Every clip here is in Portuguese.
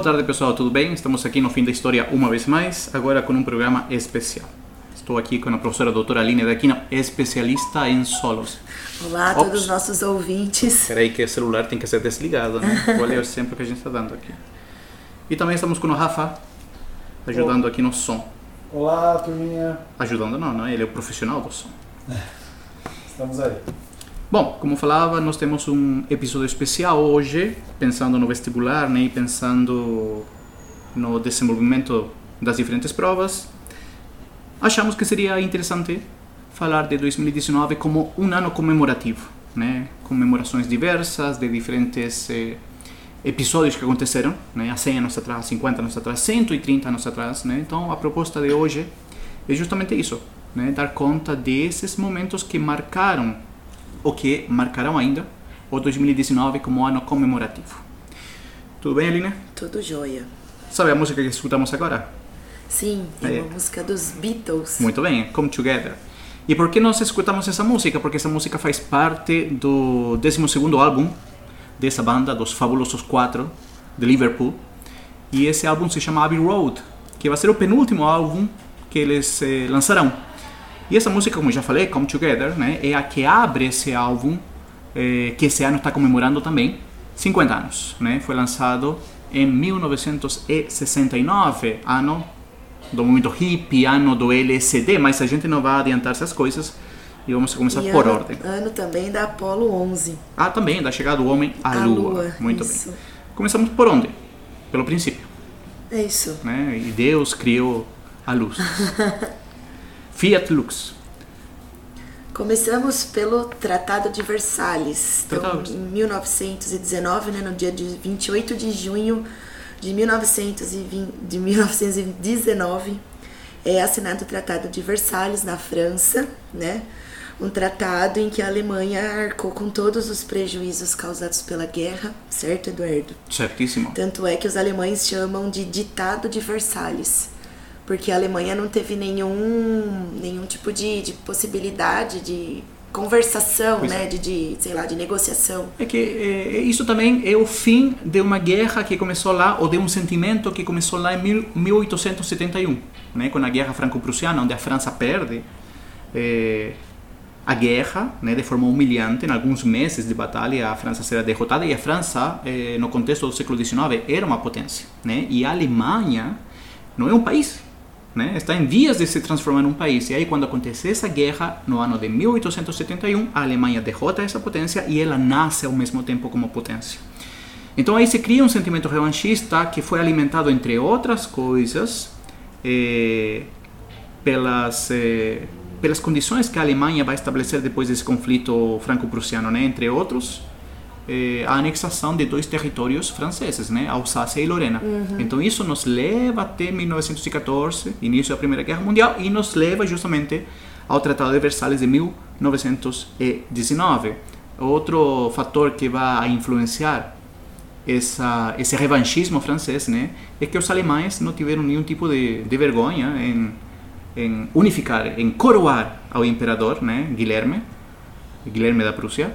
Boa tarde, pessoal, tudo bem? Estamos aqui no Fim da História uma vez mais, agora com um programa especial. Estou aqui com a professora doutora Aline Daquino, especialista em solos. Olá a Ops. todos os nossos ouvintes. Espera aí que o celular tem que ser desligado, né? Qual é o exemplo que a gente está dando aqui? E também estamos com o Rafa, ajudando aqui no som. Olá, turminha. Ajudando não, não é? Ele é o profissional do som. Estamos aí. Bom, como falava, nós temos um episódio especial hoje, pensando no vestibular né, e pensando no desenvolvimento das diferentes provas. Achamos que seria interessante falar de 2019 como um ano comemorativo, né? Comemorações diversas de diferentes eh, episódios que aconteceram, né? Há 100 anos atrás, 50 anos atrás, 130 anos atrás, né? Então, a proposta de hoje é justamente isso, né? Dar conta desses momentos que marcaram o que marcarão ainda o 2019 como ano comemorativo. Tudo bem, Aline? Tudo jóia. Sabe a música que escutamos agora? Sim, é uma música dos Beatles. Muito bem, Come Together. E por que nós escutamos essa música? Porque essa música faz parte do 12º álbum dessa banda, dos Fabulosos Quatro, de Liverpool. E esse álbum se chama Abbey Road, que vai ser o penúltimo álbum que eles eh, lançarão. E essa música, como já falei, Come Together, né, é a que abre esse álbum, eh, que esse ano está comemorando também 50 anos. Né? Foi lançado em 1969, ano do movimento hippie, ano do LSD, mas a gente não vai adiantar essas coisas e vamos começar E por ano, ordem. ano também da Apollo 11. Ah, também, da chegada do homem à lua. Lua, Muito isso. bem. Começamos por onde? Pelo princípio, É isso. né? E Deus criou a luz. Fiat Lux. Começamos pelo Tratado de Versalhes. Então, em 1919, né, no dia de 28 de junho de, 1920, de 1919, é assinado o Tratado de Versalhes na França, né? Um tratado em que a Alemanha arcou com todos os prejuízos causados pela guerra, certo, Eduardo? Certíssimo. Tanto é que os alemães chamam de Ditado de Versalhes, porque a Alemanha não teve nenhum, nenhum tipo de, de possibilidade de conversação, Pois né, é. de, de, sei lá, de negociação. É que eh, isso também é o fim de uma guerra que começou lá, ou de um sentimento que começou lá em mil- 1871, né, com a guerra franco-prussiana, onde a França perde eh, a guerra né, de forma humilhante. Em alguns meses de batalha, a França será derrotada e a França, eh, no contexto do século XIX, era uma potência. Né, e a Alemanha não é um país. Né? Está em vias de se transformar num país. E aí, quando acontece essa guerra, no ano de 1871, a Alemanha derrota essa potência e ela nasce ao mesmo tempo como potência. Então aí se cria um sentimento revanchista que foi alimentado, entre outras coisas, eh, pelas, eh, pelas condições que a Alemanha vai estabelecer depois desse conflito franco-prussiano, né? entre outros, eh, a anexação de dois territórios franceses, né, Alsácia e Lorena. Então isso nos leva até 1914, início da Primeira Guerra Mundial, e nos leva justamente ao Tratado de Versalhes de 1919. Outro fator que vai influenciar essa, esse revanchismo francês né, é que os alemães não tiveram nenhum tipo de, de vergonha em, em unificar, em coroar ao imperador, né, Guilherme, Guilherme da Prússia,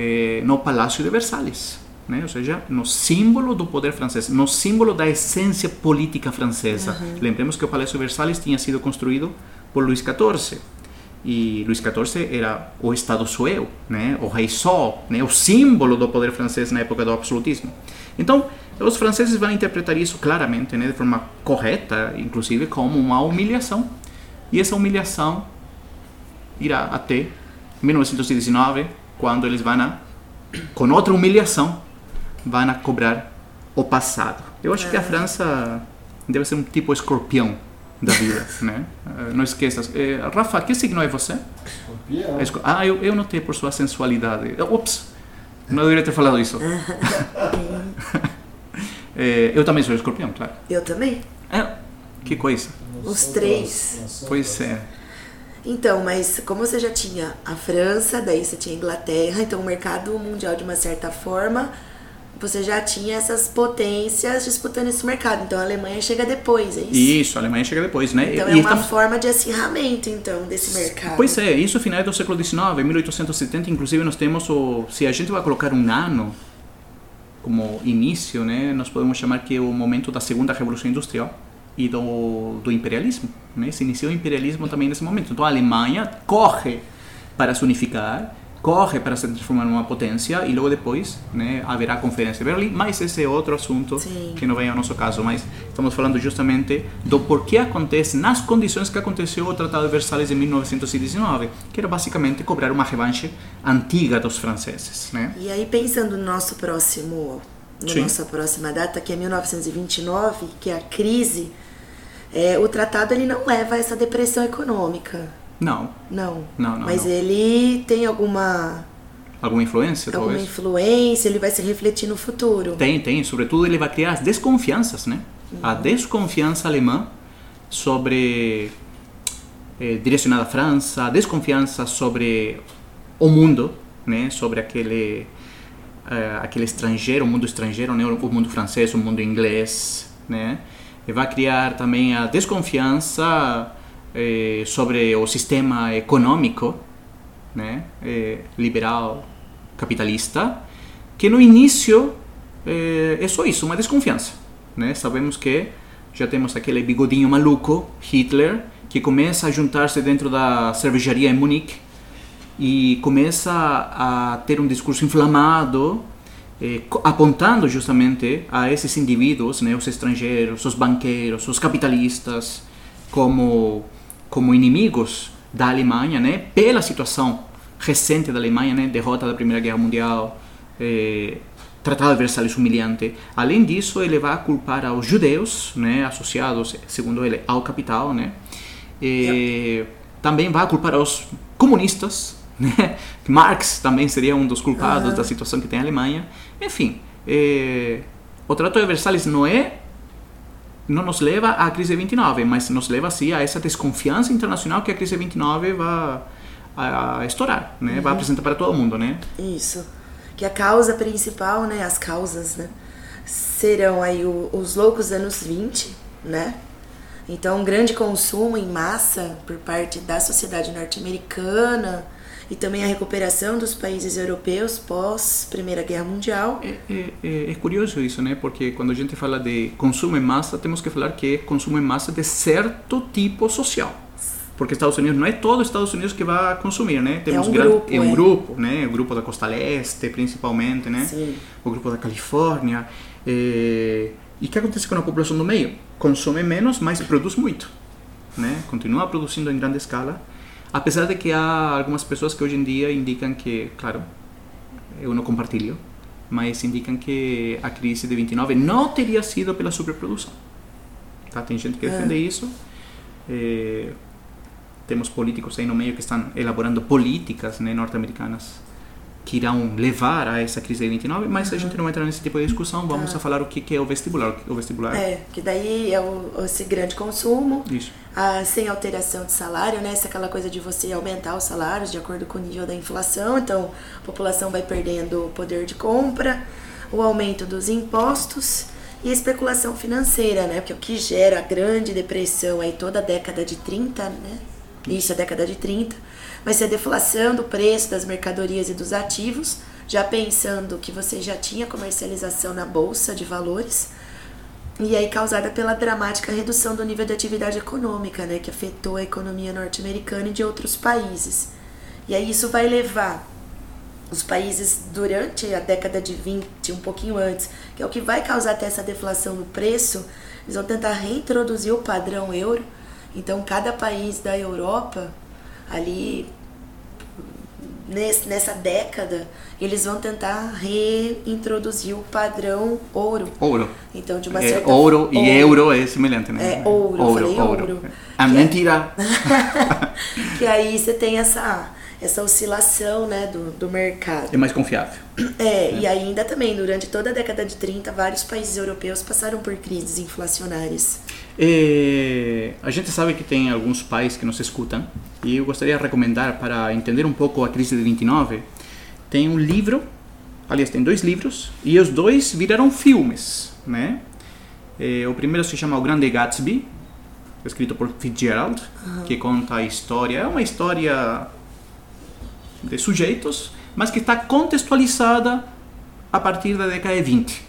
eh, no Palácio de Versalhes. Né? Ou seja, no símbolo do poder francês, no símbolo da essência política francesa. Lembremos que o Palácio de Versalhes tinha sido construído por Luís XIV. E Luís XIV era o Estado sueu, né? o rei Sol, né? o símbolo do poder francês na época do absolutismo. Então, os franceses vão interpretar isso claramente, né? de forma correta, inclusive, como uma humilhação. E essa humilhação irá até 1919, quando eles vão, a, com outra humilhação, vão a cobrar o passado. Eu acho que a França deve ser um tipo escorpião da vida, né? Eh, Não esqueças. Eh, Rafa, que signo é você? Escorpião. Esco- Ah, eu, eu notei por sua sensualidade. Eh, Ups, não deveria ter falado isso. Eh, eu também sou escorpião, claro. Eu também. É, que coisa. Os três. Pois é. Então, mas como você já tinha a França, daí você tinha a Inglaterra, então o mercado mundial de uma certa forma, você já tinha essas potências disputando esse mercado. Então a Alemanha chega depois, é isso? Isso, a Alemanha chega depois, né? Então E é uma estamos- forma de acirramento, então, desse mercado. Pois é, isso final do século XIX, 1870, inclusive nós temos o... Se a gente vai colocar um ano como início, né, nós podemos chamar que é o momento da segunda revolução industrial e do, do imperialismo, né? Se iniciou o imperialismo também nesse momento. Então a Alemanha corre para se unificar, corre para se transformar numa potência e logo depois, né, haverá a conferência de Berlim, mas esse é outro assunto Sim. que não vem ao nosso caso, mas estamos falando justamente do porquê acontece nas condições que aconteceu o Tratado de Versalhes em 1919, que era basicamente cobrar uma revanche antiga dos franceses, né? E aí, pensando no nosso próximo, na Sim. nossa próxima data, que é 1929, que é a crise, é, o tratado ele não leva a essa depressão econômica. Não, Não. Não, não, Mas não. ele tem alguma, alguma influência alguma talvez? influência, ele vai se refletir no futuro. Tem, tem. Sobretudo ele vai criar as desconfianças, né? A desconfiança alemã sobre eh, direcionada à França, a desconfiança sobre o mundo, né? Sobre aquele eh, aquele estrangeiro, o mundo estrangeiro, né? O mundo francês, o mundo inglês, né? E vai criar também a desconfiança eh, sobre o sistema econômico, né? Eh, liberal, capitalista, que no início eh, é só isso, uma desconfiança. Né? Sabemos que já temos aquele bigodinho maluco, Hitler, que começa a juntar-se dentro da cervejaria em Munique e começa a ter um discurso inflamado, eh, apontando justamente a esses indivíduos, né, os estrangeiros, os banqueiros, os capitalistas, como como inimigos da Alemanha, né, pela situação recente da Alemanha, né, derrota da Primeira Guerra Mundial, eh, Tratado de Versalhes humilhante. Além disso, ele vai culpar aos judeus, né, associados, segundo ele, ao capital, né, e também vai culpar aos comunistas? Marx também seria um dos culpados da situação que tem a Alemanha. Enfim, eh, o Tratado de Versalhes não é não nos leva à crise de 29, mas nos leva sim a essa desconfiança internacional que a crise de 29 vai a, a estourar, né? Vai apresentar para todo mundo, né? Isso. Que a causa principal, né? As causas, né? Serão aí o- os loucos anos 20, né? Então, um grande consumo em massa por parte da sociedade norte-americana e também a recuperação dos países europeus pós Primeira Guerra Mundial. É, é, é, é curioso isso, né? Porque quando a gente fala de consumo em massa, temos que falar que é consumo em massa de certo tipo social. Porque Estados Unidos não é todo Estados Unidos que vai consumir, né? Temos um gran- grupo, é um é. grupo, né? O grupo da Costa Leste, principalmente, né? Sim. O grupo da Califórnia. é, E o que acontece com a população do meio? Consome menos, mas produz muito, né? Continua produzindo em grande escala, apesar de que há algumas pessoas que hoje em dia indicam que, claro, eu não compartilho, mas indicam que a crise de 29 não teria sido pela superprodução. Tá? Tem gente que defende isso. Eh, temos políticos aí no meio que estão elaborando políticas né, norte-americanas que irão levar a essa crise de 29, mas a gente não entra nesse tipo de discussão, vamos a falar o que que é o vestibular. O vestibular É, que daí é o, esse grande consumo, a, sem alteração de salário, né? Essa aquela coisa de você aumentar os salários de acordo com o nível da inflação, então a população vai perdendo o poder de compra, o aumento dos impostos e a especulação financeira, né? Porque o que gera a grande depressão aí toda a década de 30, né? Isso, a década de 30, vai ser a deflação do preço das mercadorias e dos ativos, já pensando que você já tinha comercialização na bolsa de valores, e aí causada pela dramática redução do nível de atividade econômica, né, que afetou a economia norte-americana e de outros países. E aí isso vai levar os países durante a década de 20, um pouquinho antes, que é o que vai causar até essa deflação no preço, eles vão tentar reintroduzir o padrão euro. Então cada país da Europa ali nesse, nessa década, eles vão tentar reintroduzir o padrão ouro. Ouro. Então, de uma É, certa ouro e euro é semelhante, né? É, ouro, eu falei ouro. Ah, Que é- mentira! que aí você tem essa essa oscilação, né, do, do mercado. É mais confiável. É, e ainda também, durante toda a década de 30, vários países europeus passaram por crises inflacionárias. Eh, a gente sabe que tem alguns pais que nos escutam e eu gostaria de recomendar para entender um pouco a crise de 29. Tem um livro, aliás, tem dois livros e os dois viraram filmes, né? Eh, o primeiro se chama O Grande Gatsby, escrito por Fitzgerald, que conta a história. É uma história de sujeitos, mas que está contextualizada a partir da década de 20.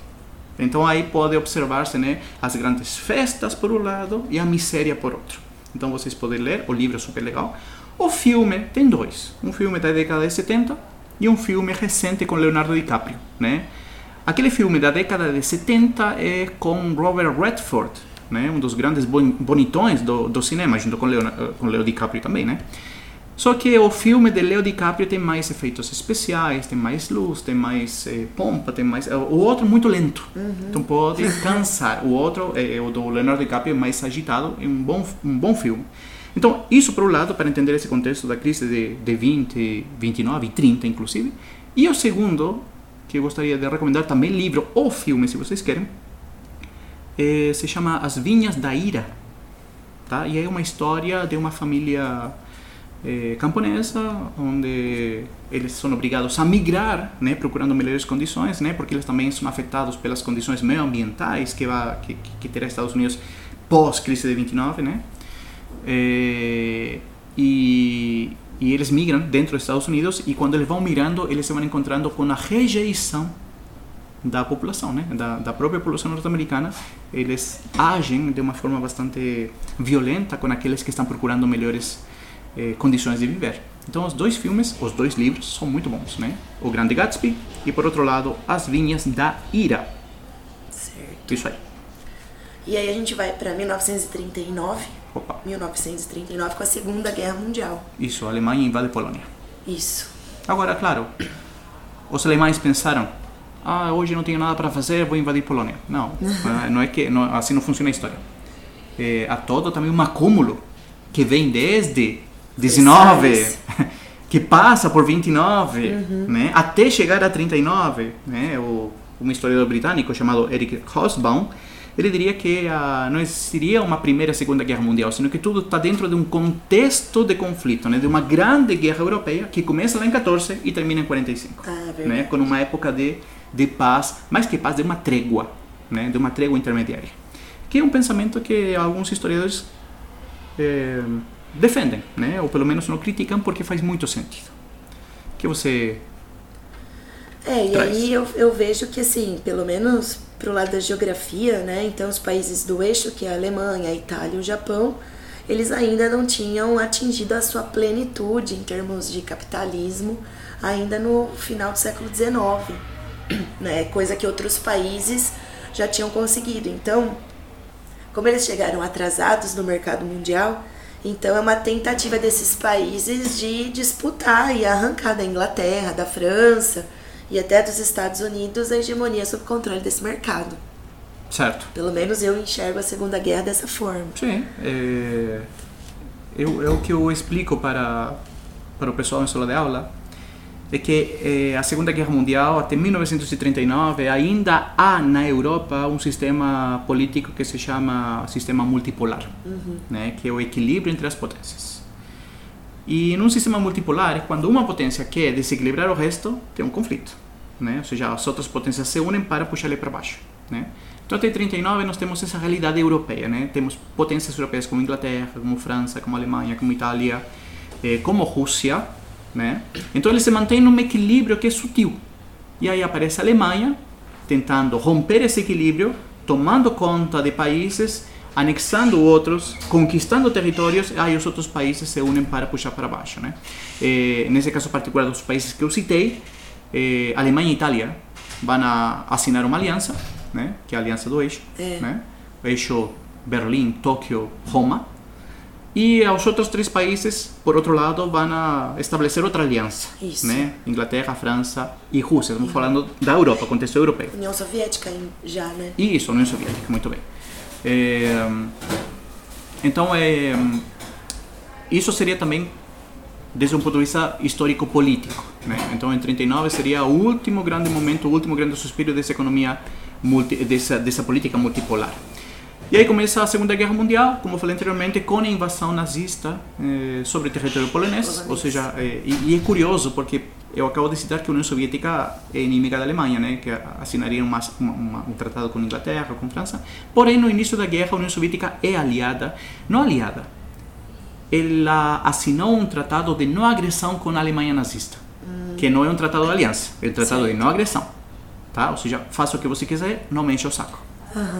Então aí pode observar-se né, as grandes festas por um lado e a miséria por outro. Então vocês podem ler, o livro é super legal. O filme tem dois, um filme da década de 70 e um filme recente com Leonardo DiCaprio, né? Aquele filme da década de 70 é com Robert Redford, né? Um dos grandes bon- bonitões do, do cinema, junto com Leona, com Leo DiCaprio também, né? Só que o filme de Leo DiCaprio tem mais efeitos especiais, tem mais luz, tem mais eh, pompa, tem mais. O outro é muito lento, então pode cansar. O outro, eh, o do Leonardo DiCaprio, é mais agitado, é um bom, um bom filme. Então, isso por um lado, para entender esse contexto da crise de, de 20, 29 e 30, inclusive. E o segundo, que eu gostaria de recomendar também, livro ou filme, se vocês querem, eh, se chama As Vinhas da Ira. Tá? E é uma história de uma família eh, camponesa, onde eles são obrigados a migrar, né, procurando melhores condições, né, porque eles também são afetados pelas condições meioambientais que, vai, que, que, terá Estados Unidos pós-crise de 29, né, Eh, e, e eles migram dentro dos Estados Unidos e quando eles vão migrando, eles se vão encontrando com a rejeição da população, né, da, da própria população norte-americana, eles agem de uma forma bastante violenta com aqueles que estão procurando melhores eh, condições de viver. Então, os dois filmes, os dois livros são muito bons, né? O Grande Gatsby e, por outro lado, As Vinhas da Ira. Certo. Isso aí. E aí a gente vai para 1939, Opa. 1939 com a Segunda Guerra Mundial. Isso, a Alemanha invade a Polônia. Isso. Agora, claro, os alemães pensaram: ah, hoje não tenho nada para fazer, vou invadir Polônia. Não, não é que não, assim não funciona a história. É, há todo também um acúmulo que vem desde 19, Versalhes. que passa por 29, né, até chegar a 39. Né, o, um historiador britânico chamado Eric Hobsbawm, ele diria que ah, não existiria uma primeira e segunda guerra mundial, sino que tudo está dentro de um contexto de conflito, né, de uma grande guerra europeia que começa lá em 14 e termina em 45 Ah, né, verdade. com uma época de, de paz, mais que paz, de uma trégua, né, de uma trégua intermediária. Que é um pensamento que alguns historiadores eh, defendem, né, ou pelo menos não criticam porque faz muito sentido. Que você É, e Traz. aí eu, eu vejo que, assim, pelo menos pro lado da geografia, né? Então, os países do eixo, que é a Alemanha, a Itália e o Japão, eles ainda não tinham atingido a sua plenitude em termos de capitalismo, ainda no final do século XIX, né? Coisa que outros países já tinham conseguido. Então, como eles chegaram atrasados no mercado mundial, então é uma tentativa desses países de disputar e arrancar da Inglaterra, da França e até dos Estados Unidos a hegemonia sob controle desse mercado. certo? Pelo menos eu enxergo a Segunda Guerra dessa forma. Sim, é, eu, é o que eu explico para para o pessoal em sala de aula é que eh, a Segunda Guerra Mundial, até 1939, ainda há na Europa um sistema político que se chama sistema multipolar, né, que é o equilíbrio entre as potências. E num sistema multipolar, quando uma potência quer desequilibrar o resto, tem um conflito. Né? Ou seja, as outras potências se unem para puxar ele para baixo. Né? Então, até 39 nós temos essa realidade europeia. Né? Temos potências europeias como Inglaterra, como França, como Alemanha, como Itália, eh, como Rússia. Né? Então, eles se mantêm num equilíbrio que é sutil. E aí aparece a Alemanha tentando romper esse equilíbrio, tomando conta de países, anexando outros, conquistando territórios, aí os outros países se unem para puxar para baixo. Né? Eh, nesse caso particular dos países que eu citei, eh, Alemanha e Itália vão assinar uma aliança, né? que é a aliança do eixo, É. né? eixo Berlim, Tóquio, Roma, e os outros três países, por outro lado, vão a estabelecer outra aliança, Isso. né? Inglaterra, França e Rússia. Estamos falando da Europa, contexto europeu. União Soviética já, né? Isso, União Soviética, muito bem. É, então, é, isso seria também desde um ponto de vista histórico-político. Né? Então, em 39 seria o último grande momento, o último grande suspiro dessa economia, multi, dessa, dessa política multipolar. E aí começa a Segunda Guerra Mundial, como eu falei anteriormente, com a invasão nazista eh, sobre o território polonês. Ou seja, eh, e, e é curioso porque eu acabo de citar que a União Soviética é inimiga da Alemanha, né, que assinaria uma, uma, uma, um tratado com a Inglaterra, com a França. Porém, no início da guerra, a União Soviética é aliada, não aliada, ela assinou um tratado de não agressão com a Alemanha nazista, que não é um tratado de aliança, é um tratado de não agressão, tá? Ou seja, faça o que você quiser, não me enche o saco.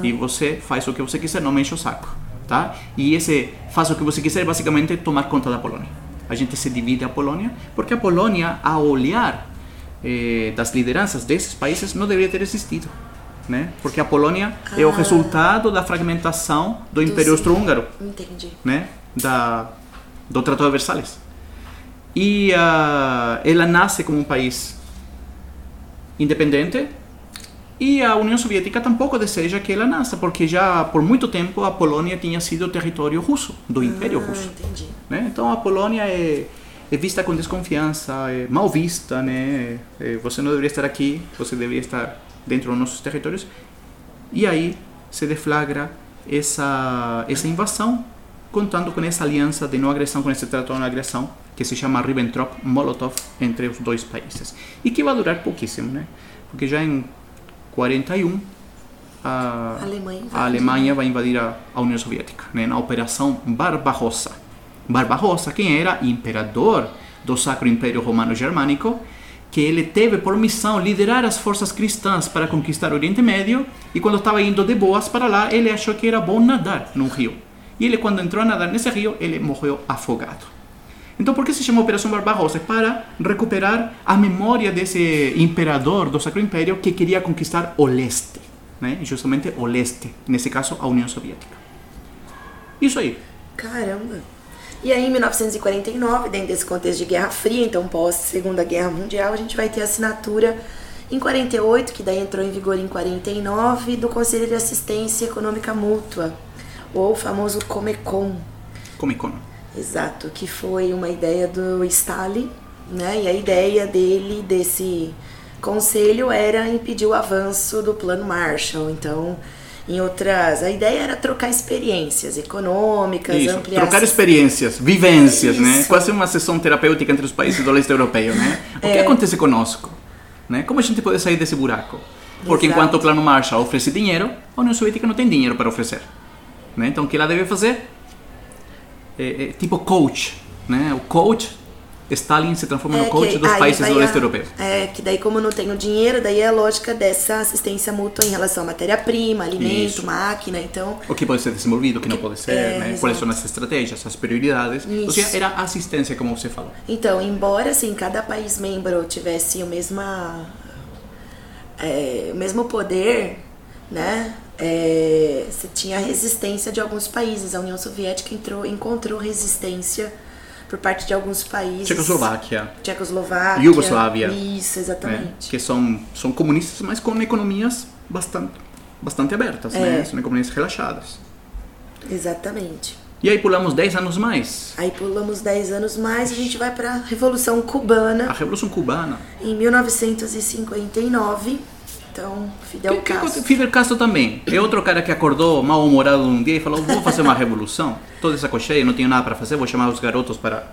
E você faz o que você quiser, não me enche o saco, tá? E esse faça o que você quiser, basicamente tomar conta da Polônia. A gente se divide a Polônia, porque a Polônia, ao olhar eh, das lideranças desses países, não deveria ter existido. Né? Porque a Polônia é o resultado da fragmentação do Império Austro-Húngaro Entendi. né, da, do Tratado de Versalhes. E ah, ela nasce como um país independente e a União Soviética tampouco deseja que ela nasça, porque já por muito tempo a Polônia tinha sido território russo, do Império Ah, Russo. Né? Então a Polônia é, é vista com desconfiança, é mal vista, né? É, você não deveria estar aqui, você deveria estar dentro dos nossos territórios. E aí se deflagra essa essa invasão, contando com essa aliança de não agressão, com esse tratado de não agressão, que se chama Ribbentrop-Molotov entre os dois países. E que vai durar pouquíssimo, né? Porque já em 41 a, A Alemanha a Alemanha vai invadir a, a União Soviética, né, na Operação Barbarossa. Barbarossa, quem era imperador do Sacro Império Romano Germânico, que ele teve por missão liderar as forças cristãs para conquistar o Oriente Médio, e quando estava indo de boas para lá, ele achou que era bom nadar num rio. E ele, quando entrou a nadar nesse rio, ele morreu afogado. Então, por que se chama Operação Barbarossa? Para recuperar a memória desse imperador do Sacro Império que queria conquistar o leste, né? justamente o leste, nesse caso a União Soviética. Isso aí. Caramba. E aí, em 1949, dentro desse contexto de Guerra Fria, então pós Segunda Guerra Mundial, a gente vai ter a assinatura em 48, que daí entrou em vigor em 49, do Conselho de Assistência Econômica Mútua, ou o famoso Comecon. Comic Con. Exato, que foi uma ideia do Stalin, né? E a ideia dele, desse conselho, era impedir o avanço do plano Marshall. Então, em outras. A ideia era trocar experiências econômicas, Isso. ampliar. Trocar experiências, vivências, né? Quase uma sessão terapêutica entre os países do leste europeu, né? O que É. acontece conosco? Né? Como a gente pode sair desse buraco? Porque Exato. enquanto o plano Marshall oferece dinheiro, a União Soviética não tem dinheiro para oferecer. Né? Então, o que ela deve fazer? É, é tipo coach, né? O coach, Stalin se transforma no É, coach que dos aí países do leste europeu. É, que daí como não tem o dinheiro, daí é a lógica dessa assistência mútua em relação à matéria-prima, alimento, Isso. máquina, então... O que pode ser desenvolvido, o que não pode ser, É, né? Quais são as estratégias, as prioridades. Ou Isso. seja, era assistência, como você falou. Então, embora assim, cada país membro tivesse o mesma é, o mesmo poder, né? É, você tinha a resistência de alguns países. A União Soviética entrou, encontrou resistência por parte de alguns países. Tchecoslováquia, Tchecoslováquia. Iugoslávia. Isso, né? exatamente. que são, são comunistas, mas com economias bastante, bastante abertas, né? É. São economias relaxadas. Exatamente. E aí pulamos 10 anos mais. Aí pulamos 10 anos mais e a gente vai para a Revolução Cubana A Revolução Cubana. em 1959. Então, Fidel Que- que Castro. aconteceu? Fidel Castro também. É outro cara que acordou mal-humorado um dia e falou: Vou fazer uma revolução. Toda essa cocheia, não tenho nada para fazer, vou chamar os garotos para.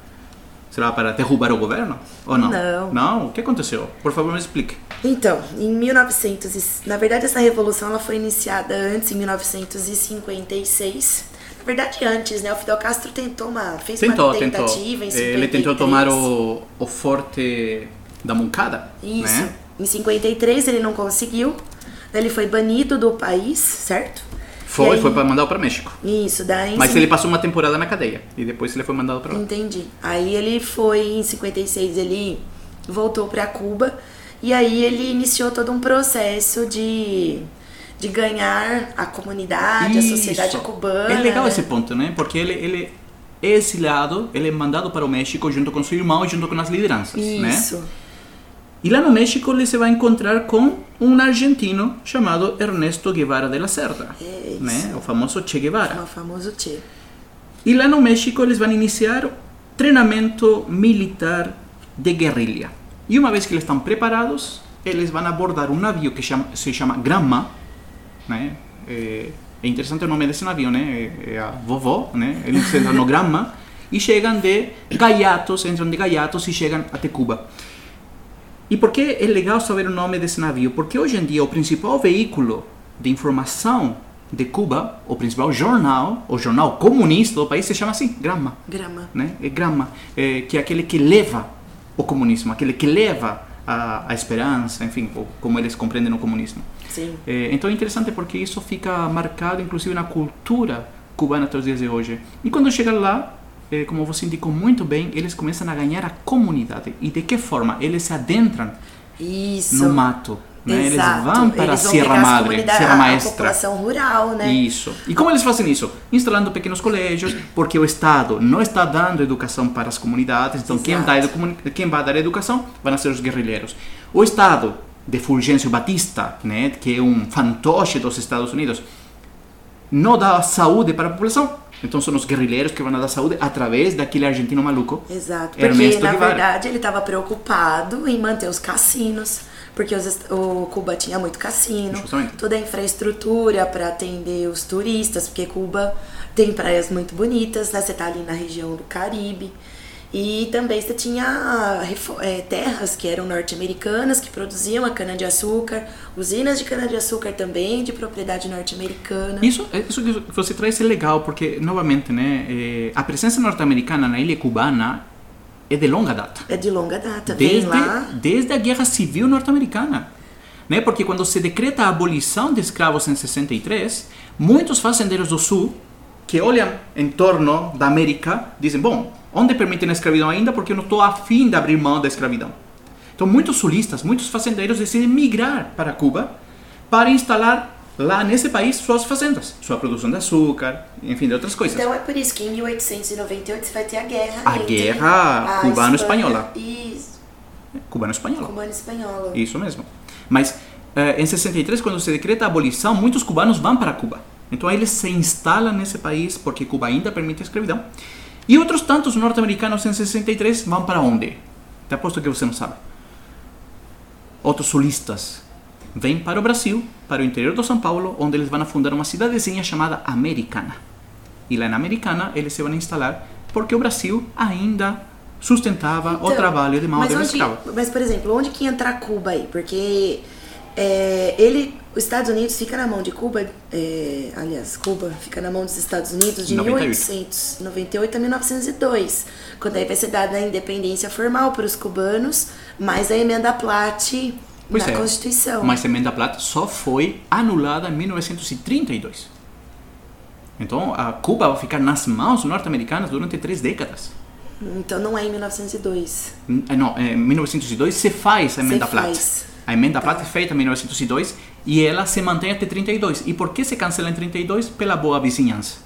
Será para derrubar o governo? Ou não? Não. Não? O que aconteceu? Por favor, me explique. Então, em 1900, e- na verdade essa revolução ela foi iniciada antes, em 1956. Na verdade antes, né? O Fidel Castro tentou uma, fez Tentou, uma tentou. tentativa em 53. Ele tentou tomar o, o forte da Moncada. Isso. Né? Em 53 ele não conseguiu. Ele foi banido do país, certo? Foi, aí- foi para mandar para México. Isso, daí Mas cin- ele passou uma temporada na cadeia. E depois ele foi mandado para lá. Entendi. Aí ele foi em 56, ele voltou para Cuba e aí ele iniciou todo um processo de, de ganhar a comunidade, a sociedade Isso. cubana. É legal né? esse ponto, né? Porque ele, ele é exilado, ele é mandado para o México junto com seu irmão e junto com as lideranças, né? Isso. E lá no México ele se vai encontrar com um argentino chamado Ernesto Guevara de la Cerda, né? O famoso Che Guevara. O famoso Che. E lá no México eles vão iniciar treinamento militar de guerrilha. E uma vez que eles estão preparados, eles vão abordar um navio que chama- se chama Granma, né? É, é interessante o nome desse navio, né? É a vovó, né? Eles entram no Granma e chegam de gaiatos, entram de gaiatos e chegam até Cuba. E por que é legal saber o nome desse navio? Porque hoje em dia o principal veículo de informação de Cuba, o principal jornal, o jornal comunista do país se chama assim, Granma Grama. né? É Gramma, é, que é aquele que leva o comunismo, aquele que leva a, a esperança, enfim, como eles compreendem o comunismo. Sim. É, então é interessante porque isso fica marcado, inclusive, na cultura cubana até os dias de hoje. E quando chega lá, como você indicou muito bem, eles começam a ganhar a comunidade. E de que forma? Eles se adentram Isso. no mato. Né? Eles vão para a Eles vão Sierra pegar as Madre, Sierra a- Maestra. A população rural, né? Isso. E como eles fazem isso? Instalando pequenos colégios, porque o Estado não está dando educação para as comunidades, então quem, dá quem vai dar educação vão ser os guerrilheiros. O Estado de Fulgêncio Batista, né, que é um fantoche dos Estados Unidos, não dá saúde para a população. Então são os guerrilheiros que vão dar saúde através daquele argentino maluco. Exato, porque Ernesto na Guevara. verdade ele estava preocupado em manter os cassinos, porque os o Cuba tinha muito cassino, Justamente. toda a infraestrutura para atender os turistas, porque Cuba tem praias muito bonitas, né? Você tá ali na região do Caribe. E também você tinha refo- eh, terras que eram norte-americanas, que produziam a cana-de-açúcar, usinas de cana-de-açúcar também de propriedade norte-americana. Isso, isso que você traz é legal, porque, novamente, né, eh, a presença norte-americana na ilha cubana é de longa data. É de longa data, desde, desde a Guerra Civil Norte-Americana. Né? Porque quando se decreta a abolição de escravos em 63, muitos fazendeiros do Sul, que olham em torno da América, dizem, bom, onde permitem a escravidão ainda? Porque eu não estou afim de abrir mão da escravidão. Então, muitos sulistas, muitos fazendeiros decidem migrar para Cuba para instalar lá nesse país suas fazendas, sua produção de açúcar, enfim, de outras coisas. Então é por isso que em 1898 você vai ter a guerra. A guerra cubano-espanhola. Espanha E Cubano-espanhola. cubano-espanhola. Isso mesmo. Mas eh, em 63, quando se decreta a abolição, muitos cubanos vão para Cuba. Então eles se instalam nesse país porque Cuba ainda permite a escravidão. E outros tantos norte-americanos em 63 vão para onde? Te aposto que você não sabe. Outros sulistas vêm para o Brasil, para o interior de São Paulo, onde eles vão fundar uma cidadezinha chamada Americana. E lá na Americana eles se vão instalar porque o Brasil ainda sustentava o Então, trabalho de mão de escrava. Mas, por exemplo, onde que entra Cuba aí? Porque é, ele, os Estados Unidos fica na mão de Cuba, é, aliás, Cuba fica na mão dos Estados Unidos de 98. 1898 a 1902, quando aí vai ser dada a independência formal para os cubanos, mais a emenda Platt Pois na é. Constituição. Mas a emenda Plata só foi anulada em 1932. Então, a Cuba vai ficar nas mãos norte-americanas durante três décadas. Então não é em 1902. N- eh, Não, em 1902 se faz a emenda faz. A emenda Plata é feita em 1902 e ela se mantém até 32. E por que se cancela em 32? Pela boa vizinhança.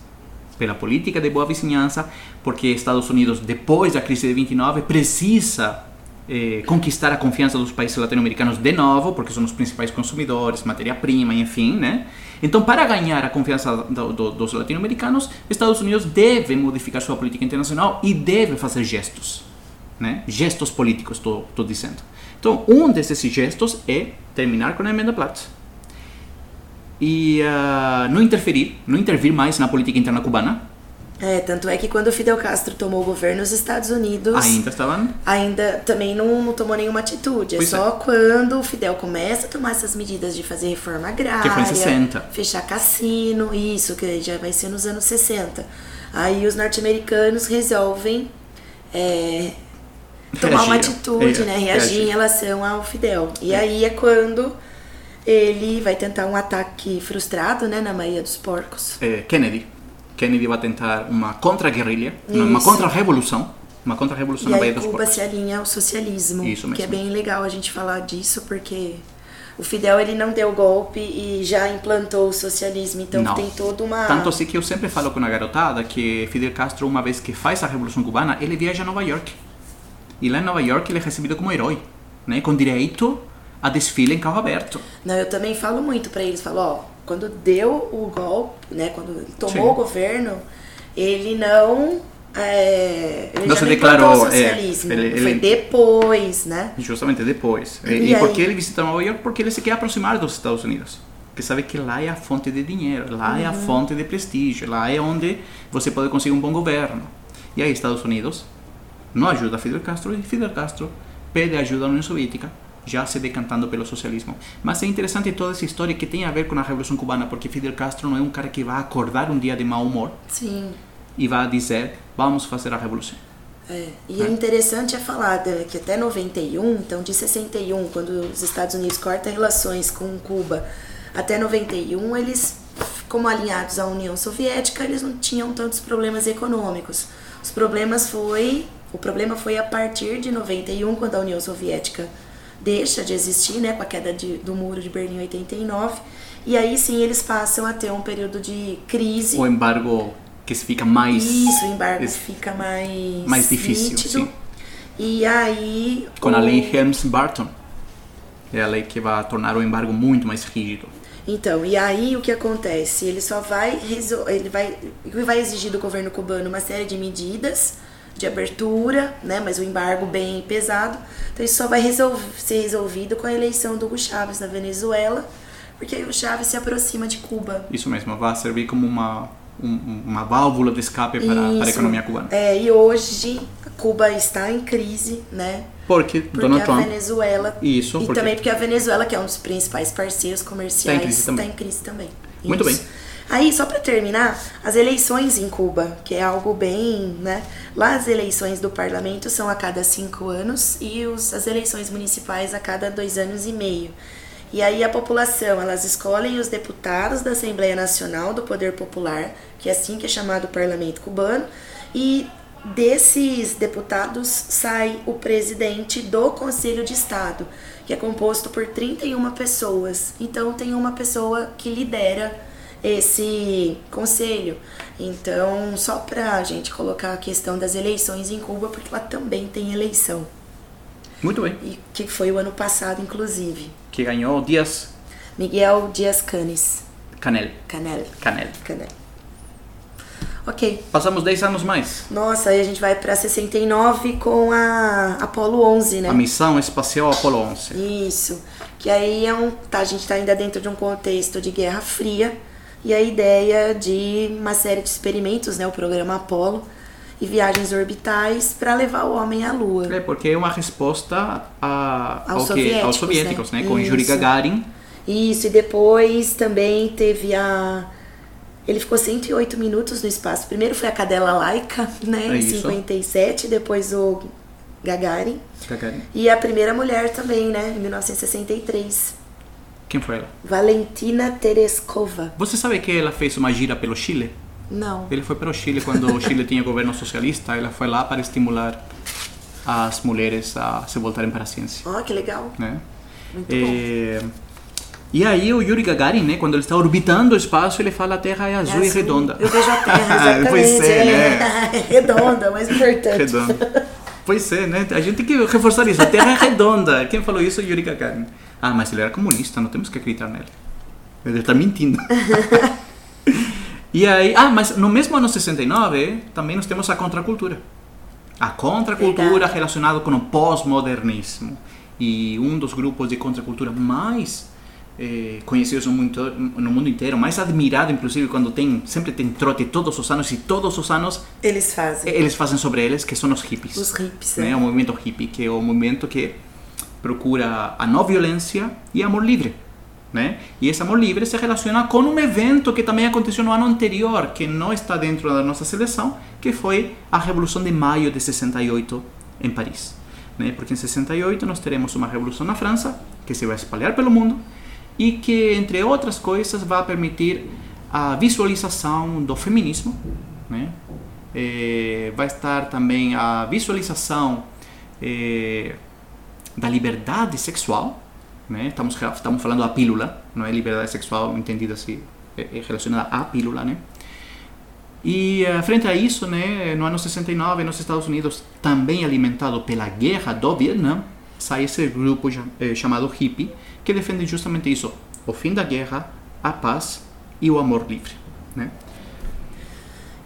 Pela política de boa vizinhança, porque Estados Unidos, depois da crise de 29, precisa eh, conquistar a confiança dos países latino-americanos de novo, porque são os principais consumidores, matéria-prima, enfim, né? Então, para ganhar a confiança do- do- dos latino-americanos, Estados Unidos deve modificar sua política internacional e deve fazer gestos, né? Gestos políticos, estou dizendo. Então, um desses gestos é terminar com a emenda Platt e ah, não interferir, não intervir mais na política interna cubana. É, tanto é que quando o Fidel Castro tomou o governo nos Estados Unidos, Ainda estavam ainda também não, não tomou nenhuma atitude. É Pois só quando o Fidel começa a tomar essas medidas de fazer reforma agrária, Que foi em 60. fechar cassino, isso, que já vai ser nos anos 60. Aí os norte-americanos resolvem é, tomar uma atitude, É, né? Reagir reagiram. em relação ao Fidel. E aí é quando ele vai tentar um ataque frustrado, né, na Maria dos Porcos. eh, Kennedy. Kennedy vai tentar uma contra-guerrilha, uma contra-revolução, uma contra-revolução na Baía dos Cuba Porcos. se alinha ao socialismo, Isso que é mesmo. bem legal a gente falar disso, porque o Fidel ele não deu golpe e já implantou o socialismo, então Não. tem toda uma... Tanto assim que eu sempre falo com a garotada que Fidel Castro, uma vez que faz a Revolução Cubana, ele viaja a Nova York. E lá em Nova York ele é recebido como herói, né? com direito a desfile em carro aberto. Não, eu também falo muito pra eles, falo, ó, quando deu o golpe, né, quando ele tomou Sim. o governo, ele não... é, ele Não já se declarou, é, socialismo, ele- foi ele- depois, né? Justamente depois. E, E e aí? por que ele visita Nova York? Porque ele se quer aproximar dos Estados Unidos. Porque sabe que lá é a fonte de dinheiro, lá é a Uhum. fonte de prestígio, lá é onde você pode conseguir um bom governo. E aí Estados Unidos não ajuda Fidel Castro e Fidel Castro pede ajuda à União Soviética, já se decantando pelo socialismo. Mas é interessante toda essa história que tem a ver com a Revolução Cubana, porque Fidel Castro não é um cara que vai acordar um dia de mau humor Sim. e vai dizer vamos fazer a revolução. É, e é interessante é falar que até 91, então de 61, quando os Estados Unidos cortam relações com Cuba, até 91 eles, como alinhados à União Soviética, eles não tinham tantos problemas econômicos. Os problemas foi, o problema foi a partir de 91, quando a União Soviética deixa de existir, né, com a queda de- do muro de Berlim em 89, e aí sim eles passam a ter um período de crise. O embargo que fica mais Isso, o embargo es- fica mais, mais difícil, nítido. sim. E aí. com a o- lei Helms-Barton. É a lei que vai tornar o embargo muito mais rígido. Então, e aí o que acontece? Ele só vai ele vai vai exigir do governo cubano uma série de medidas de abertura, né, mas o embargo bem pesado. Então isso só vai resol... ser resolvido com a eleição do Hugo Chávez na Venezuela, porque aí o Chávez se aproxima de Cuba. Isso mesmo, vai servir como uma, um- uma válvula de escape para, para a economia cubana. É, e hoje Cuba está em crise, né? Porque, Porque Donald a Trump. Venezuela. Isso, E porque- também porque a Venezuela, que é um dos principais parceiros comerciais, Tá em crise também. tá em crise também. Muito bem. Aí, só para terminar, as eleições em Cuba, que é algo bem, né? Lá as eleições do parlamento são a cada cinco anos e os, as eleições municipais a cada dois anos e meio. E aí a população, elas escolhem os deputados da Assembleia Nacional do Poder Popular, que é assim que é chamado o parlamento cubano, e desses deputados sai o presidente do Conselho de Estado, que é composto por 31 pessoas. Então tem uma pessoa que lidera esse conselho. Então, só pra gente colocar a questão das eleições em Cuba, porque lá também tem eleição. Muito bem. E que foi o ano passado, inclusive. Que ganhou Dias Miguel Dias Canes. Canel. Canel. Canel. Canel. Ok. Passamos 10 anos mais. Nossa, aí a gente vai pra 69 com a Apollo 11, né? A missão espacial Apollo 11. Isso. Que aí é um. Tá, a gente tá ainda dentro de um contexto de Guerra Fria. E a ideia de uma série de experimentos, né? O programa Apollo e viagens orbitais para levar o homem à Lua. É, porque é uma resposta a, Aos ao que, aos soviéticos, soviéticos, né? né? Com Yuri. Gagarin. Isso, e depois também teve a. Ele ficou 108 minutos no espaço. Primeiro foi a cadela laica, né? É Em isso. 57, depois o Gagarin. Gagarin. E a primeira mulher também, né? Em 1963. Quem foi ela? Valentina Tereskova. Você sabe que ela fez uma gira pelo Chile? Não. Ele foi para o Chile quando o Chile tinha governo socialista. Ela foi lá para estimular as mulheres a se voltarem para a ciência. Ó, que legal. né? Muito É, E aí o Yuri Gagarin, né, quando ele está orbitando o espaço, ele fala a Terra é azul, É e azul. redonda. Eu vejo a Terra, exatamente. pois é, né? É redonda, mais importante. Redonda. Pois é, né? A gente tem que reforçar isso. A Terra é redonda. Quem falou isso? Yuri Gagarin. Ah, mas ele era comunista, não temos que acreditar nele. Ele está mentindo. e aí, ah, mas no mesmo ano 69 também nós temos a contracultura. A contracultura relacionada com o pós-modernismo. E um dos grupos de contracultura mais eh, conhecidos no mundo, no mundo inteiro, mais admirado, inclusive, quando tem sempre tem trote todos os anos e todos os anos Eles fazem. eles fazem sobre eles, que são os hippies. Os hippies, né? né? O movimento hippie, que é o movimento que procura a não violência e amor livre. Né? E esse amor livre se relaciona com um evento que também aconteceu no ano anterior, que não está dentro da nossa seleção, que foi a Revolução de Maio de 68 em Paris. Né? Porque em 68 nós teremos uma revolução na França, que se vai espalhar pelo mundo, e que, entre outras coisas, vai permitir a visualização do feminismo, né? Eh, vai estar também a visualização eh, da liberdade sexual, né? Estamos estamos falando da pílula, não é liberdade sexual entendida assim, é, relacionada à pílula, né? E eh, frente a isso, né, no ano 69, nos Estados Unidos, também alimentado pela guerra do Vietnã, sai esse grupo ja- eh, chamado hippie, que defende justamente isso: o fim da guerra, a paz e o amor livre, né?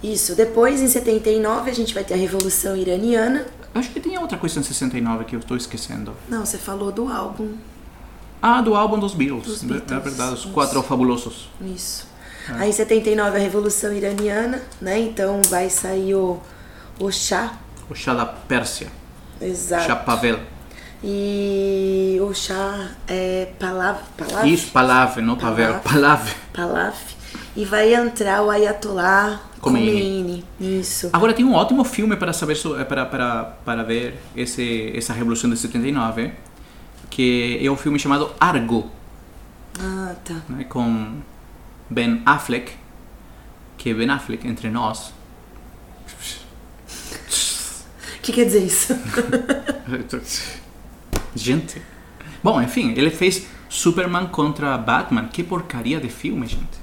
Isso. Depois, em 79, a gente vai ter a Revolução Iraniana. Acho que tem outra coisa em 69 que eu estou esquecendo. Não, você falou do álbum. Ah, do álbum dos Beatles. Dos É Beatles, verdade, os isso. quatro fabulosos. Isso. Aí, em 79, a Revolução Iraniana, né? Então, vai sair o, o chá. O chá da Pérsia. Exato. Chá Pavel. E o chá é palavra. Palavra? Isso, Palavra, não Pavel. Palavra. Palavra. E vai entrar o Ayatollah Khomeini. Isso. Agora tem um ótimo filme para saber eh, para para para ver esse essa revolução de 79, que é o filme chamado Argo, Ah, tá. né, com Ben Affleck, que Ben Affleck entre nós. O que quer dizer isso? Gente. Bom, enfim, ele fez Superman contra Batman. Que porcaria de filme, gente.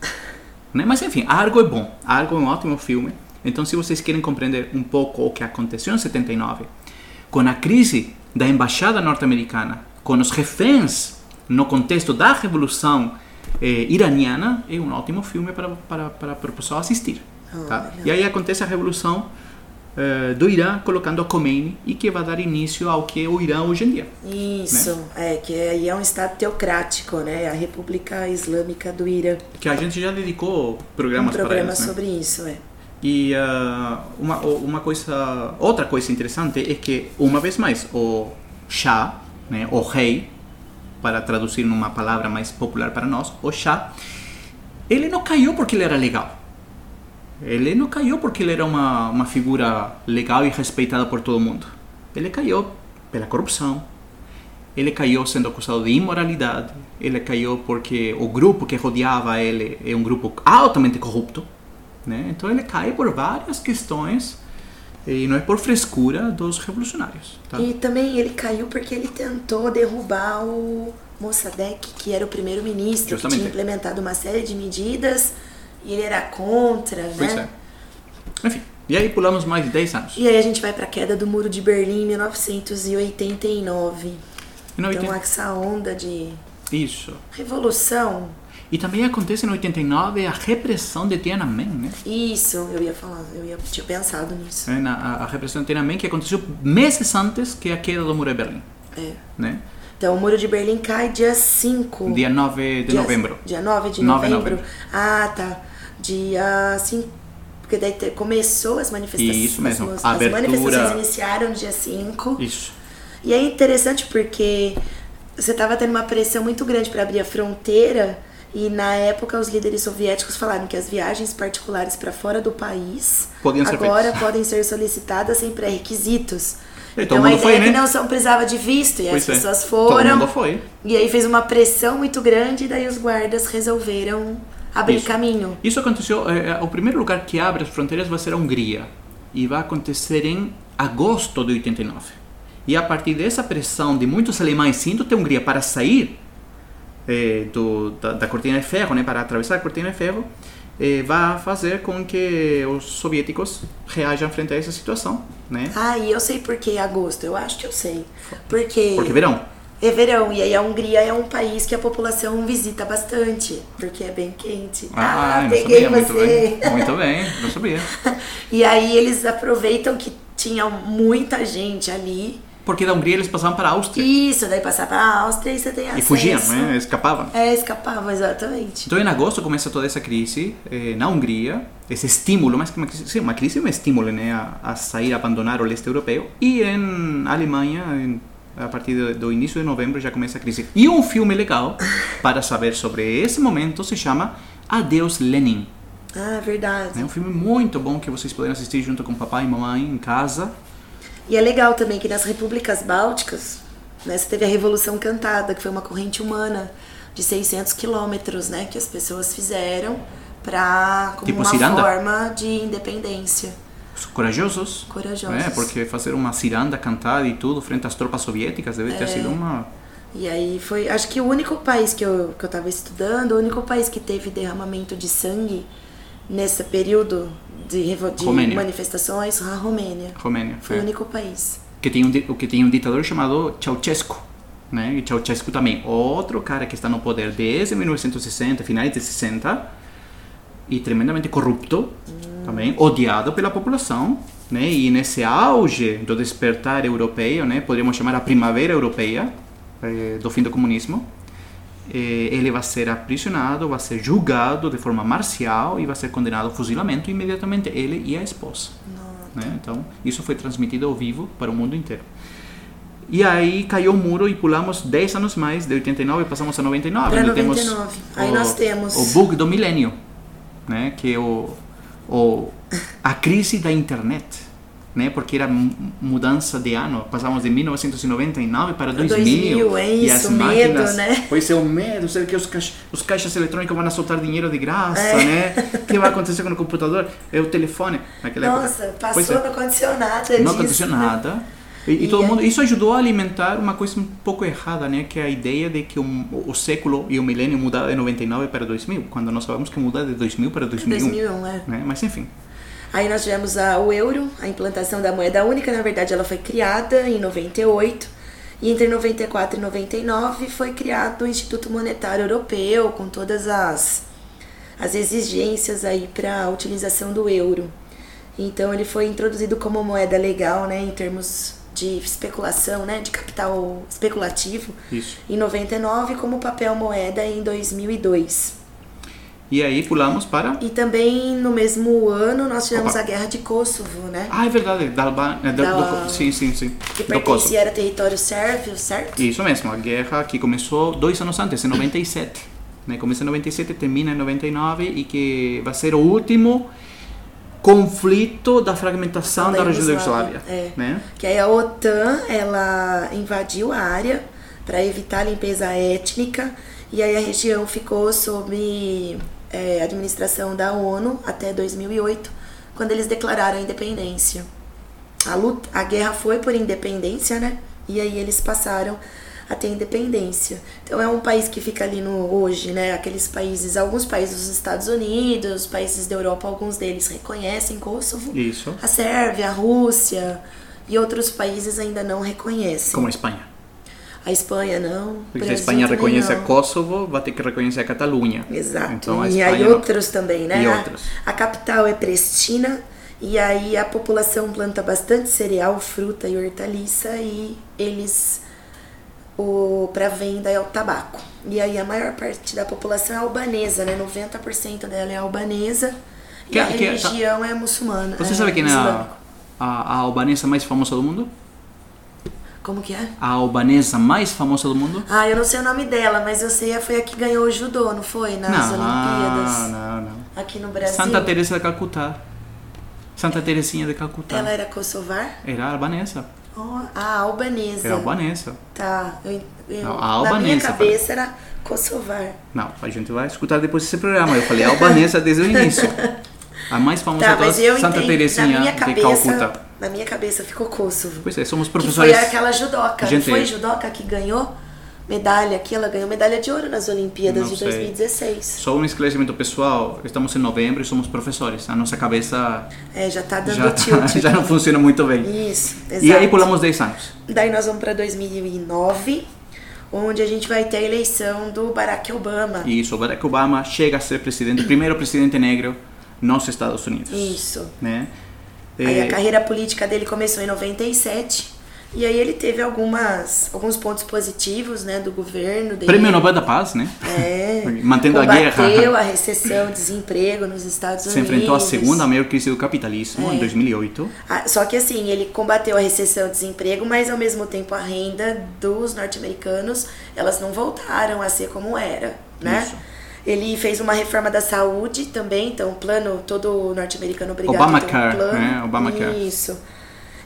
Né? Mas enfim, Argo é bom. Argo é um ótimo filme. Então, se vocês querem compreender um pouco o que aconteceu em 79, com a crise da embaixada norte-americana, com os reféns no contexto da revolução eh, iraniana, é um ótimo filme para, para, para, para o pessoal assistir. Tá? Olha. E aí acontece a revolução eh, do Irã colocando Khomeini e que vai dar início ao que é o Irã hoje em dia. Isso, é, que aí é um estado teocrático, né? A República Islâmica do Irã. Que a gente já dedicou Um programas para programa eles, né? sobre isso, é. E ah, uma, uma coisa, outra coisa interessante é que, uma vez mais, o Shah, né, o rei, para traduzir numa palavra mais popular para nós, o Shah, ele não caiu porque ele era legal. Ele não caiu porque ele era uma, uma figura legal e respeitada por todo mundo. Ele caiu pela corrupção. Ele caiu sendo acusado de imoralidade. Ele caiu porque o grupo que rodeava ele é um grupo altamente corrupto. Né? Então ele cai por várias questões e não é por frescura dos revolucionários. Tá? E também ele caiu porque ele tentou derrubar o Mossadegh, que era o primeiro-ministro, que tinha implementado uma série de medidas e ele era contra, Pois né? é. Enfim, e aí pulamos mais de 10 anos. E aí a gente vai para a queda do Muro de Berlim em 1989. E no Então 80 essa onda de Isso. revolução, E também acontece em 89 a repressão de Tiananmen, né? isso, eu ia falar, eu ia, tinha pensado nisso. É, na- a, a repressão de Tiananmen que aconteceu meses antes que a queda do Muro de Berlim, É. né? Então o Muro de Berlim cai dia 5. Dia 9 de Dia- novembro. Dia 9 de 9 de novembro. novembro. Ah, tá. Dia 5. Porque daí te- começou as manifestações. Isso mesmo, As, abertura- manifestações iniciaram no dia 5. Isso. E é interessante porque você estava tendo uma pressão muito grande para abrir a fronteira. E na época os líderes soviéticos falaram que as viagens particulares para fora do país ser agora feitas. podem ser solicitadas sem pré-requisitos. Então todo a ideia foi, é que né? não só precisava de visto e Pois as é. pessoas Todo foram. mundo foi. E aí fez uma pressão muito grande, e daí os guardas resolveram abrir Isso. caminho. Isso aconteceu. é, é, o primeiro lugar que abre as fronteiras vai ser a Hungria. E vai acontecer em agosto de 89. E a partir dessa pressão de muitos alemães indo até a Hungria para sair eh, do, da, da cortina de ferro, né, para atravessar a cortina de ferro, eh, vai fazer com que os soviéticos reajam frente a essa situação, né? Ah, e eu sei por que agosto. Eu acho que eu sei. Porque, Porque verão. É verão. E aí a Hungria é um país que a população visita bastante. Porque é bem quente. Ah, não peguei sabia, muito você. bem. Muito bem, não sabia. E aí eles aproveitam que tinha muita gente ali. Porque da Hungria eles passavam para a Áustria Isso, daí passar pra Áustria e você tem e acesso. fugiam, né? Escapavam. É, escapavam, exatamente. Então, em agosto começa toda essa crise eh, na Hungria, esse estímulo, mais que uma crise, sim, uma crise é um estímulo né, a, a sair, a abandonar o leste europeu. E em Alemanha, em- a partir do, do início de novembro, já começa a crise. E um filme legal para saber sobre esse momento se chama Adeus Lenin. Ah, verdade. É um filme muito bom que vocês podem assistir junto com papai e mamãe em casa. E é legal também que nas repúblicas bálticas, né, você teve a Revolução Cantada, que foi uma corrente humana de 600 quilômetros, né, que as pessoas fizeram para como Tipo uma ciranda? forma de independência. Os corajosos. Corajosos. né, porque fazer uma ciranda cantada e tudo frente às tropas soviéticas deve ter sido uma... E aí foi, acho que o único país que eu, que eu tava estudando, o único país que teve derramamento de sangue nesse período de, de Romênia. manifestações, a Romênia. Romênia. Foi é. o único país. que tem um, que tem um ditador chamado Ceausescu, né? E Ceausescu também, outro cara que está no poder desde 1960, finais de 60, e tremendamente corrupto, também odiado pela população, né? E nesse auge do despertar europeu, né? Poderíamos chamar a primavera europeia eh, do fim do comunismo. eh, ele vai ser aprisionado, vai ser julgado de forma marcial e vai ser condenado ao fuzilamento imediatamente ele e a esposa. Né? Então, isso foi transmitido ao vivo para o mundo inteiro. E aí caiu o muro e pulamos 10 anos mais, de 89 passamos a 99. Pra onde temos 99. Aí o- nós temos- O bug do milênio, né? que é o, o, a crise da internet. Né? Porque era mu- mudança de ano, passamos de 1999 para 2000. 2000, é e isso, as medo, máquinas, né? Pois é, o medo, sabe que os, caixa, os caixas eletrônicos vão soltar dinheiro de graça, É. né? O que vai acontecer com o computador? É o telefone, naquela Nossa, época. passou é. no condicionado. Não disso, aconteceu né? nada. E, e E todo mundo, isso ajudou a alimentar uma coisa um pouco errada, né? Que é a ideia de que o, o século e o milênio mudaram de 99 para 2000, quando nós sabemos que muda de 2000 para 2001. 2001, é. Né? Mas enfim, Aí nós tivemos a, o euro, a implantação da moeda única, na verdade ela foi criada em 98. E entre 94 e 99 foi criado o Instituto Monetário Europeu, com todas as, as exigências aí para a utilização do euro. Então ele foi introduzido como moeda legal, né, em termos de especulação, né, de capital especulativo, isso. em 99 como papel moeda em 2002. E aí pulamos para. E também no mesmo ano nós tivemos Opa. a Guerra de Kosovo, né? Ah, é verdade, da Albânia. do- Da- do- sim, sim, sim. Que pertencia era território sérvio, certo? Isso mesmo, a guerra que começou dois anos antes, em 97. Né? Começa em 97, termina em 99 e que vai ser o último conflito da fragmentação Da da região da Iugoslávia, Iugoslávia. é. Né? Que aí a OTAN, ela invadiu a área para evitar a limpeza étnica e aí a região ficou sob é, administração da ONU até 2008, quando eles declararam a independência. A, luta, a guerra foi por independência, né? E aí eles passaram a ter independência. Então é um país que fica ali no hoje, né? Aqueles países, alguns países dos Estados Unidos, países da Europa, alguns deles reconhecem Kosovo. Isso. A Sérvia, a Rússia e outros países ainda não reconhecem. Como a Espanha. A Espanha não. Porque se a Espanha reconhece a não. Kosovo, vai ter que reconhecer a Catalunha. Exato. Então a e aí não- outros também, né? E A- outros. A, capital é Pristina e aí a população planta bastante cereal, fruta e hortaliça e eles para venda é o tabaco. E aí a maior parte da população é albanesa, né? 90% dela é albanesa. Que- e a que- religião é muçulmana. Você é sabe quem é a, a, a albanesa mais famosa do mundo? Como que é? A albanesa mais famosa do mundo? Ah, eu não sei o nome dela, mas eu sei foi a que ganhou o judô, não foi? Nas não, Olimpíadas. não, não. Aqui no Brasil. Santa Teresa de Calcutá. Santa Teresinha de Calcutá. Ela era kosovar? Era albanesa. Ah, albanesa. Era albanesa. Tá. Eu, eu- Não, a na minha albanesa, cabeça era kosovar. Não, a gente vai escutar depois desse programa. Eu falei albanesa desde o início. A mais famosa Tá, de todas, mas eu Santa entendi. Teresinha minha de cabeça, Calcutá. Na minha cabeça ficou Kosovo. Pois é, somos Que professores. foi aquela judoca. Gente- foi judoca que ganhou? Medalha aqui, ela ganhou medalha de ouro nas Olimpíadas Não de sei. 2016. Só um esclarecimento pessoal, estamos em novembro e somos professores. A nossa cabeça É, já tá dando já, tilt. já não funciona muito bem. Isso, exato. E aí pulamos 10 anos. Daí nós vamos para 2009, onde a gente vai ter a eleição do Barack Obama. Isso, Barack Obama chega a ser presidente, primeiro presidente negro nos Estados Unidos. Isso. Né? Aí Eh, a carreira política dele começou em 97. E aí ele teve algumas, alguns pontos positivos, né, do governo dele. Prêmio Nobel da Paz, né? É, Mantendo a guerra. combateu a recessão, desemprego nos Estados Se Unidos. enfrentou à segunda maior crise do capitalismo É. em 2008. Ah, Só que assim, ele combateu a recessão desemprego, mas ao mesmo tempo a renda dos norte-americanos, elas não voltaram a ser como era, né? Isso. Ele fez uma reforma da saúde também, então plano todo norte-americano obrigado Obamacare, tem um plano. né? Obamacare. Isso.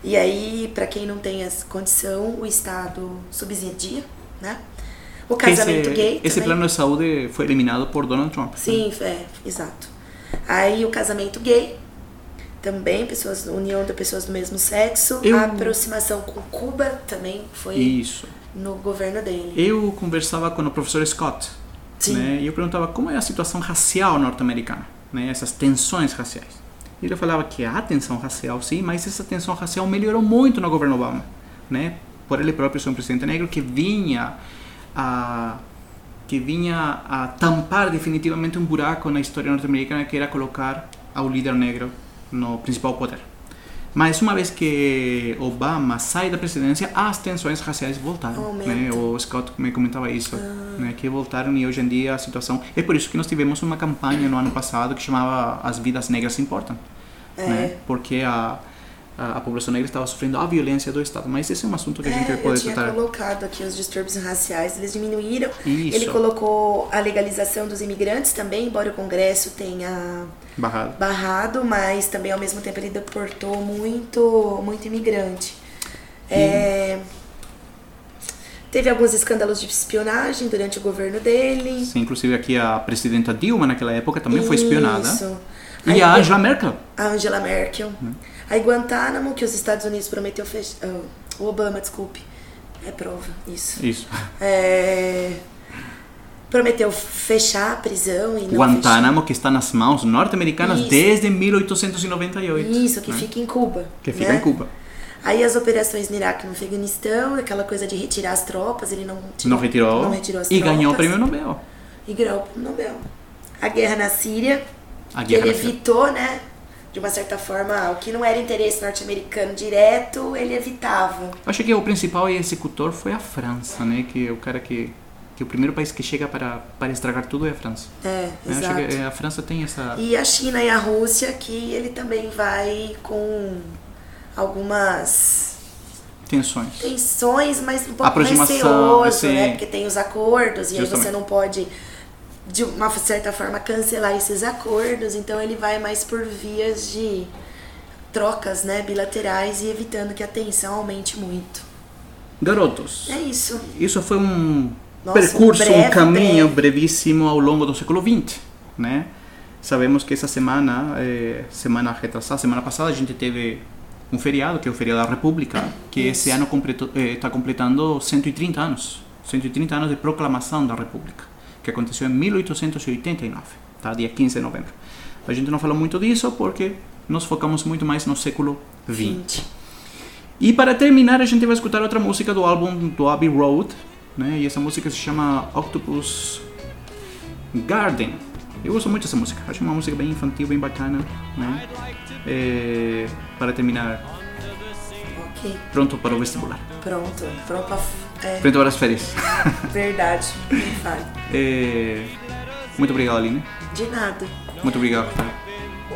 E aí, para quem não tem essa condição, o Estado subsidia, né? O casamento esse, gay esse também. plano de saúde foi eliminado por Donald Trump. Sim, é, exato. Aí o casamento gay, também, pessoas, união de pessoas do mesmo sexo. Eu- A aproximação com Cuba também foi Isso. no governo dele. Eu conversava com o professor Scott, Sim. né? E eu perguntava como é a situação racial norte-americana, né? Essas tensões raciais. Ele falava que há tensão racial, sim, mas essa tensão racial melhorou muito no governo Obama, né? Por ele próprio ser um presidente negro que vinha a que vinha a tampar definitivamente um buraco na história norte-americana que era colocar ao líder negro no principal poder. Mas uma vez que Obama sai da presidência, as tensões raciais voltaram. Né? O Scott me comentava isso, né? que voltaram e hoje em dia a situação... É por isso que nós tivemos uma campanha no ano passado que chamava As Vidas Negras Importam. É. Né? Porque a, a, a população negra estava sofrendo a violência do Estado. Mas esse é um assunto que a gente É, eu pode tinha tratar. colocado aqui os distúrbios raciais, eles diminuíram. Isso. Ele colocou a legalização dos imigrantes também, embora o Congresso tenha Barrado. barrado, mas também ao mesmo tempo ele deportou muito, muito imigrante. É, teve alguns escândalos de espionagem durante o governo dele. Sim, inclusive aqui a presidenta Dilma naquela época também foi espionada. Isso. E Aí, a Angela Merkel. a Angela Merkel. Aí Guantánamo, que os Estados Unidos prometeu fechar. o Obama, desculpe. É prova, isso. Isso. É, prometeu fechar a prisão e não Guantánamo, que está nas mãos norte-americanas desde 1898. fechou. Isso, que né? fica em Cuba. Que fica né? em Cuba. Aí as operações no Iraque e no Afeganistão, aquela coisa de retirar as tropas, ele não Não retirou. não retirou as e tropas. ganhou o prêmio Nobel. E ganhou o prêmio Nobel. A guerra na Síria, A guerra ele evitou, né? De uma certa forma, o que não era interesse norte-americano direto, ele evitava. Acho que o principal executor foi a França, né? Que é o cara que que o primeiro país que chega para para estragar tudo é a França. É, Eu exato. acho que eh, a França tem essa E a China e a Rússia, que ele também vai com algumas tensões. tensões, mas um pouco receoso, sim. né? Porque tem os acordos e aí Justamente. você não pode, de uma certa forma, cancelar esses acordos. Então ele vai mais por vias de trocas, né, bilaterais e evitando que a tensão aumente muito. Garotos, É isso. isso foi um Nossa, percurso, um breve, um caminho breve. brevíssimo ao longo do século XX, né? Sabemos que essa semana, eh, semana retrasada, semana passada, a gente teve um feriado, que é o feriado da República, que esse ano está completando 130 anos. 130 anos de proclamação da República, que aconteceu em 1889, tá? dia 15 de novembro. A gente não falou muito disso porque nos focamos muito mais no século XX. 20. E para terminar, a gente vai escutar outra música do álbum do Abbey Road, né? E essa música se chama Octopus Garden. Eu gosto muito dessa música, acho uma música bem infantil, bem bacana, né? É, para terminar, pronto para o vestibular, Pronto. Pronto pra. É pronto para as férias. verdade. Nem fale. É, muito obrigado, Aline. De nada. Muito obrigado. Rafael.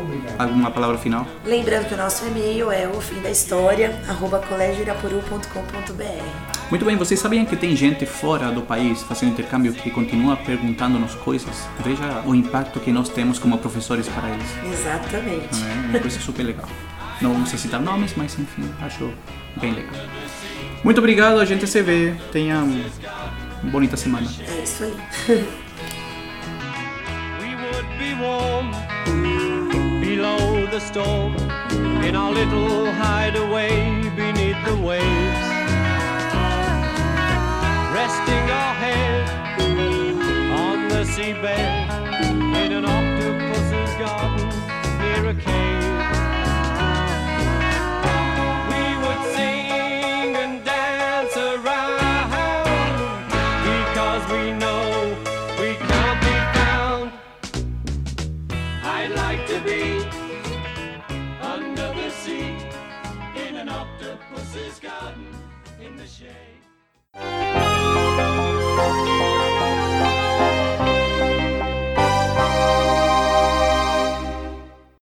Obrigado. Alguma palavra final? Lembrando que o nosso e-mail é o fim da história, arroba. Muito bem, vocês sabiam que tem gente fora do país fazendo intercâmbio que continua perguntando-nos coisas? Veja o impacto que nós temos como professores para eles. Exatamente. É uma coisa super legal. Não vamos citar nomes, mas enfim, acho bem legal. Muito obrigado, a gente se vê. Tenha uma bonita semana. É isso aí. resting our head on the seabed in an octopus's garden near a cave.